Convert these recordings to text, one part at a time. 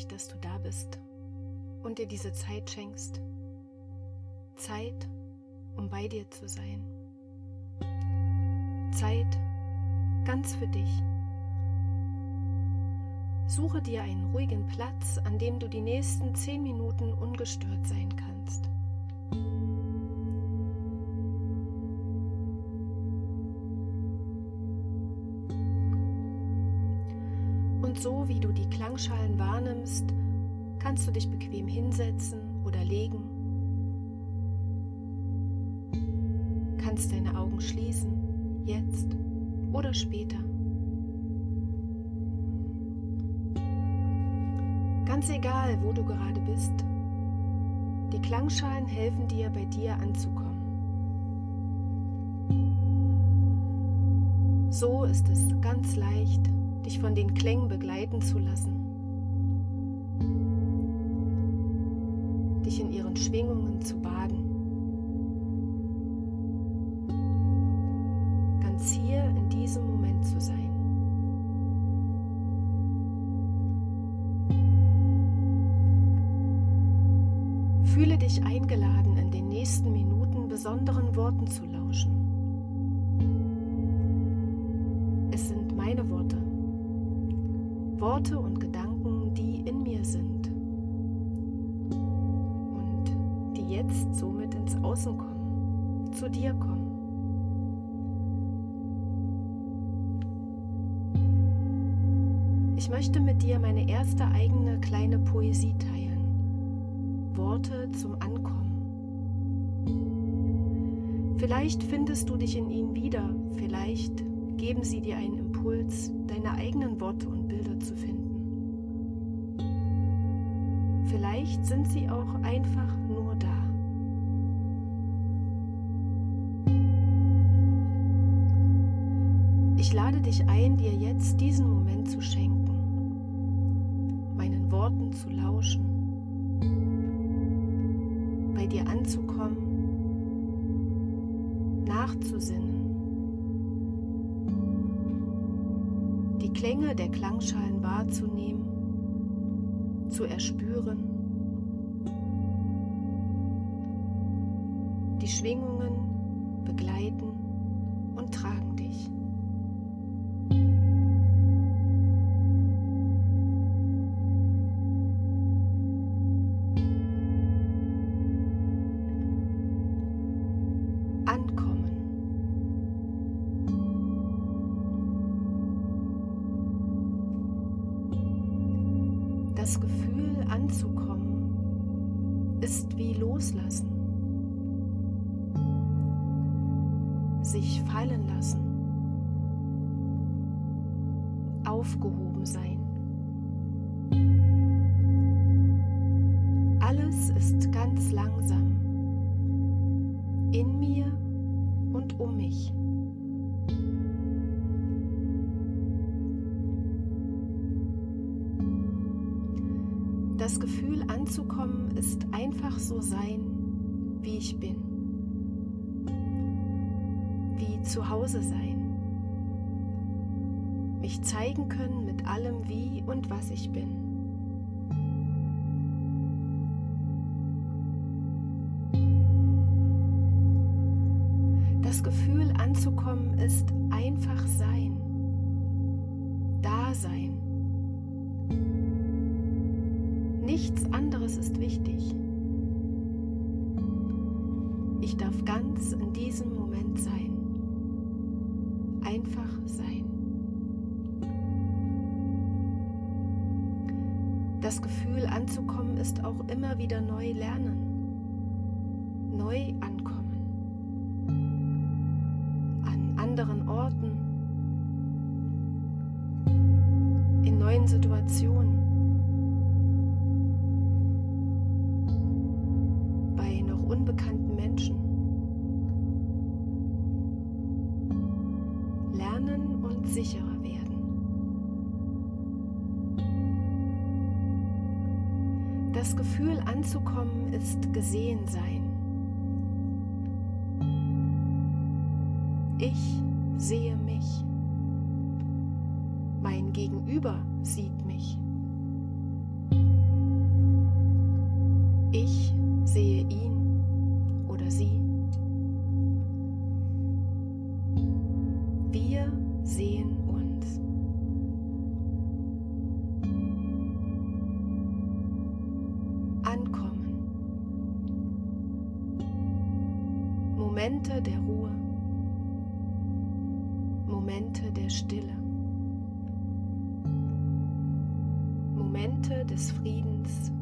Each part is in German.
Mich, dass du da bist und dir diese Zeit schenkst. Zeit, um bei dir zu sein. Zeit ganz für dich. Suche dir einen ruhigen Platz, an dem du die nächsten zehn Minuten ungestört sein kannst. Kannst du dich bequem hinsetzen oder legen. Kannst deine Augen schließen, jetzt oder später. Ganz egal, wo du gerade bist, die Klangschalen helfen dir, bei dir anzukommen. So ist es ganz leicht, dich von den Klängen begleiten zu lassen, dich in ihren Schwingungen zu baden. Ganz hier in diesem Moment zu sein. Fühle dich eingeladen, in den nächsten Minuten besonderen Worten zu lauschen. Es sind meine Worte. Worte und Gedanken, die in mir sind jetzt somit ins Außen kommen, zu dir kommen. Ich möchte mit dir meine erste eigene kleine Poesie teilen. Worte zum Ankommen. Vielleicht findest du dich in ihnen wieder, vielleicht geben sie dir einen Impuls, deine eigenen Worte und Bilder zu finden. Vielleicht sind sie auch einfach nur Ich lade dich ein, dir jetzt diesen Moment zu schenken, meinen Worten zu lauschen, bei dir anzukommen, nachzusinnen die Klänge der Klangschalen wahrzunehmen, zu erspüren, die Schwingungen begleiten und tragen dich. Wie loslassen, sich fallen lassen, aufgehoben sein. Alles ist ganz langsam in mir und um mich. Das Gefühl anzukommen ist einfach so sein, wie ich bin. Wie zu Hause sein. Mich zeigen können mit allem, wie und was ich bin. Das Gefühl anzukommen ist Das Gefühl anzukommen ist auch immer wieder neu lernen. Neu ankommen. An anderen Orten. In neuen Situationen. unbekannten Menschen. Lernen und sicherer das Gefühl anzukommen ist gesehen sein. Ich sehe mich. Mein Gegenüber sieht mich. Ich sehe ihn oder sie. Momente des Friedens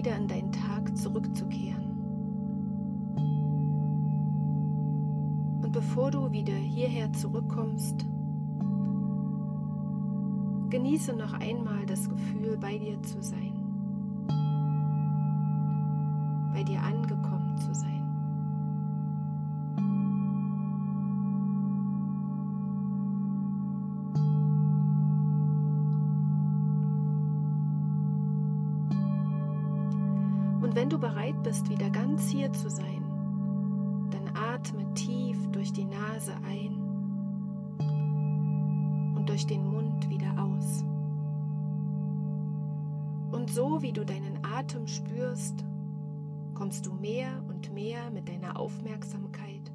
wieder in deinen Tag zurückzukehren. Und bevor du wieder hierher zurückkommst, genieße noch einmal das Gefühl, bei dir zu sein, bei dir an hier zu sein, dann atme tief durch die Nase ein und durch den Mund wieder aus. Und so wie du deinen Atem spürst, kommst du mehr und mehr mit deiner Aufmerksamkeit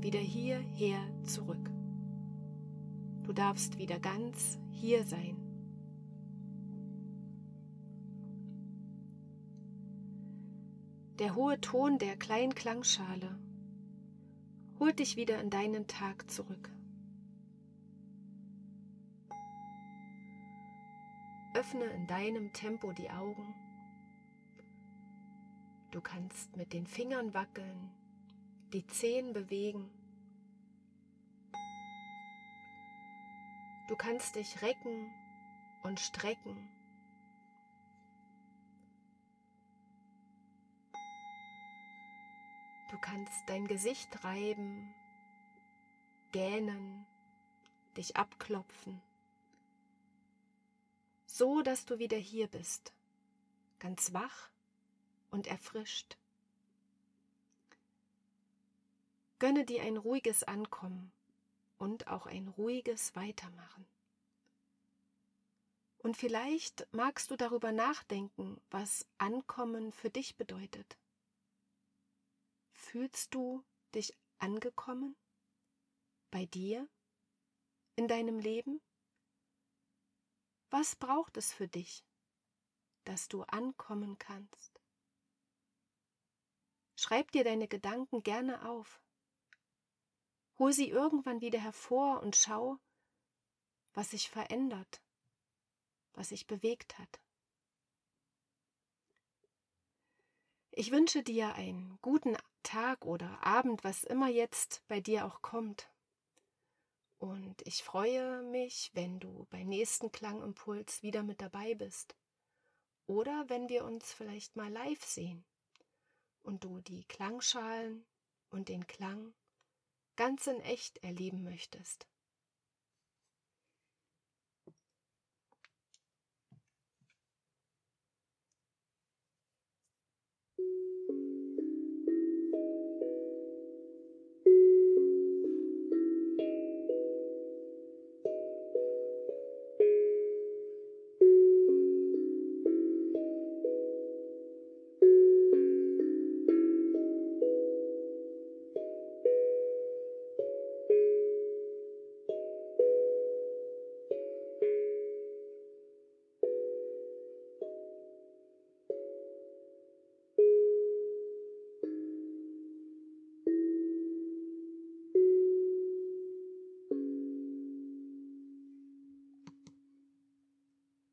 wieder hierher zurück. Du darfst wieder ganz hier sein. Der hohe Ton der kleinen Klangschale holt dich wieder in deinen Tag zurück. Öffne in deinem Tempo die Augen. Du kannst mit den Fingern wackeln, die Zehen bewegen. Du kannst dich recken und strecken. Du kannst dein Gesicht reiben, gähnen, dich abklopfen, so dass du wieder hier bist, ganz wach und erfrischt. Gönne dir ein ruhiges Ankommen und auch ein ruhiges Weitermachen. Und vielleicht magst du darüber nachdenken, was Ankommen für dich bedeutet. Fühlst du dich angekommen? Bei dir? In deinem Leben? Was braucht es für dich, dass du ankommen kannst? Schreib dir deine Gedanken gerne auf. Hol sie irgendwann wieder hervor und schau, was sich verändert, was sich bewegt hat. Ich wünsche dir einen guten Tag oder Abend, was immer jetzt bei dir auch kommt. Und ich freue mich, wenn du beim nächsten Klangimpuls wieder mit dabei bist. Oder wenn wir uns vielleicht mal live sehen und du die Klangschalen und den Klang ganz in echt erleben möchtest.